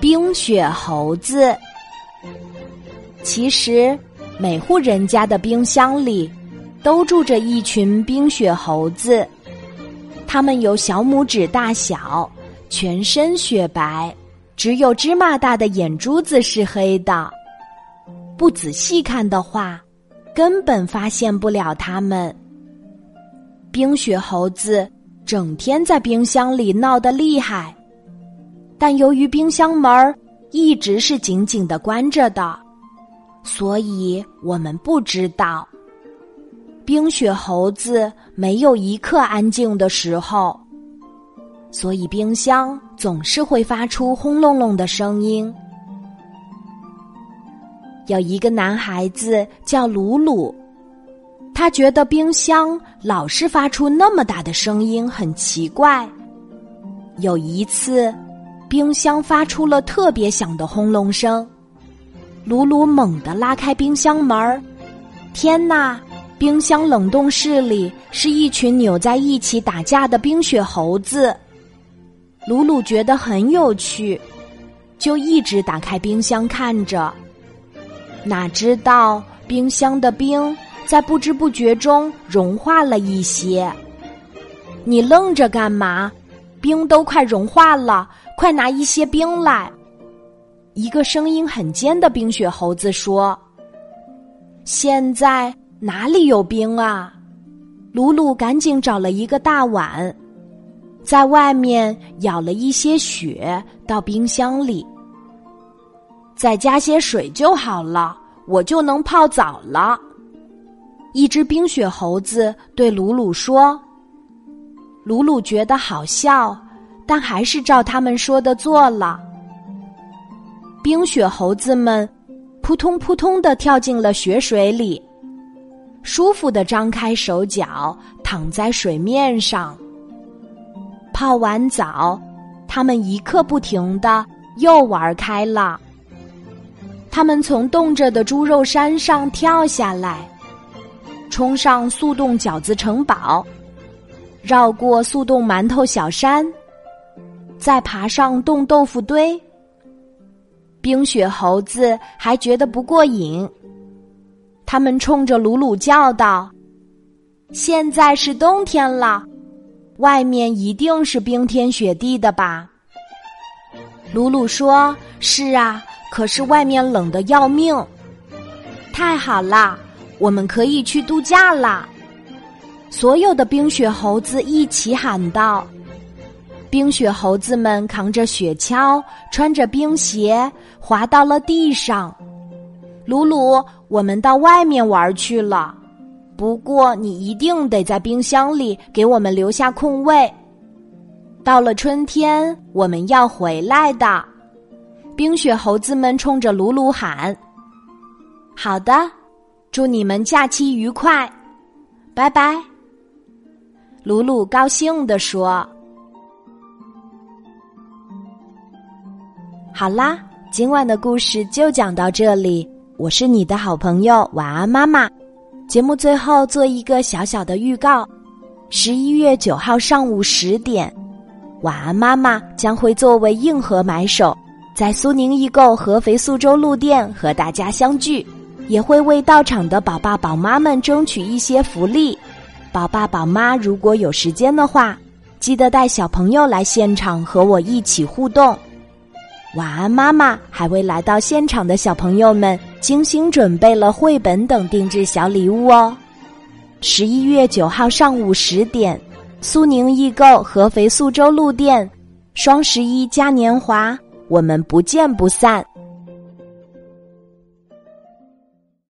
冰雪猴子。其实，每户人家的冰箱里都住着一群冰雪猴子，它们有小拇指大小，全身雪白，只有芝麻大的眼珠子是黑的。不仔细看的话，根本发现不了它们。冰雪猴子整天在冰箱里闹得厉害，但由于冰箱门一直是紧紧的关着的，所以我们不知道。冰雪猴子没有一刻安静的时候，所以冰箱总是会发出轰隆隆的声音。有一个男孩子叫鲁鲁，他觉得冰箱老是发出那么大的声音很奇怪。有一次，冰箱发出了特别响的轰隆声，鲁鲁猛地拉开冰箱门儿，天哪！冰箱冷冻室里是一群扭在一起打架的冰雪猴子。鲁鲁觉得很有趣，就一直打开冰箱看着。哪知道冰箱的冰在不知不觉中融化了一些。你愣着干嘛？冰都快融化了，快拿一些冰来！一个声音很尖的冰雪猴子说：“现在哪里有冰啊？”鲁鲁赶紧找了一个大碗，在外面舀了一些雪到冰箱里。再加些水就好了，我就能泡澡了。一只冰雪猴子对鲁鲁说：“鲁鲁觉得好笑，但还是照他们说的做了。”冰雪猴子们扑通扑通的跳进了雪水里，舒服的张开手脚，躺在水面上。泡完澡，他们一刻不停的又玩开了。他们从冻着的猪肉山上跳下来，冲上速冻饺子城堡，绕过速冻馒头小山，再爬上冻豆腐堆。冰雪猴子还觉得不过瘾，他们冲着鲁鲁叫道：“现在是冬天了，外面一定是冰天雪地的吧？”鲁鲁说：“是啊。”可是外面冷的要命，太好啦，我们可以去度假啦！所有的冰雪猴子一起喊道。冰雪猴子们扛着雪橇，穿着冰鞋，滑到了地上。鲁鲁，我们到外面玩去了，不过你一定得在冰箱里给我们留下空位。到了春天，我们要回来的。冰雪猴子们冲着鲁鲁喊：“好的，祝你们假期愉快，拜拜。”鲁鲁高兴地说：“好啦，今晚的故事就讲到这里。我是你的好朋友晚安妈妈。节目最后做一个小小的预告：十一月九号上午十点，晚安妈妈将会作为硬核买手。”在苏宁易购合肥苏州路店和大家相聚，也会为到场的宝爸宝妈们争取一些福利。宝爸宝妈如果有时间的话，记得带小朋友来现场和我一起互动。晚安妈妈还为来到现场的小朋友们精心准备了绘本等定制小礼物哦。十一月九号上午十点，苏宁易购合肥苏州路店，双十一嘉年华。我们不见不散。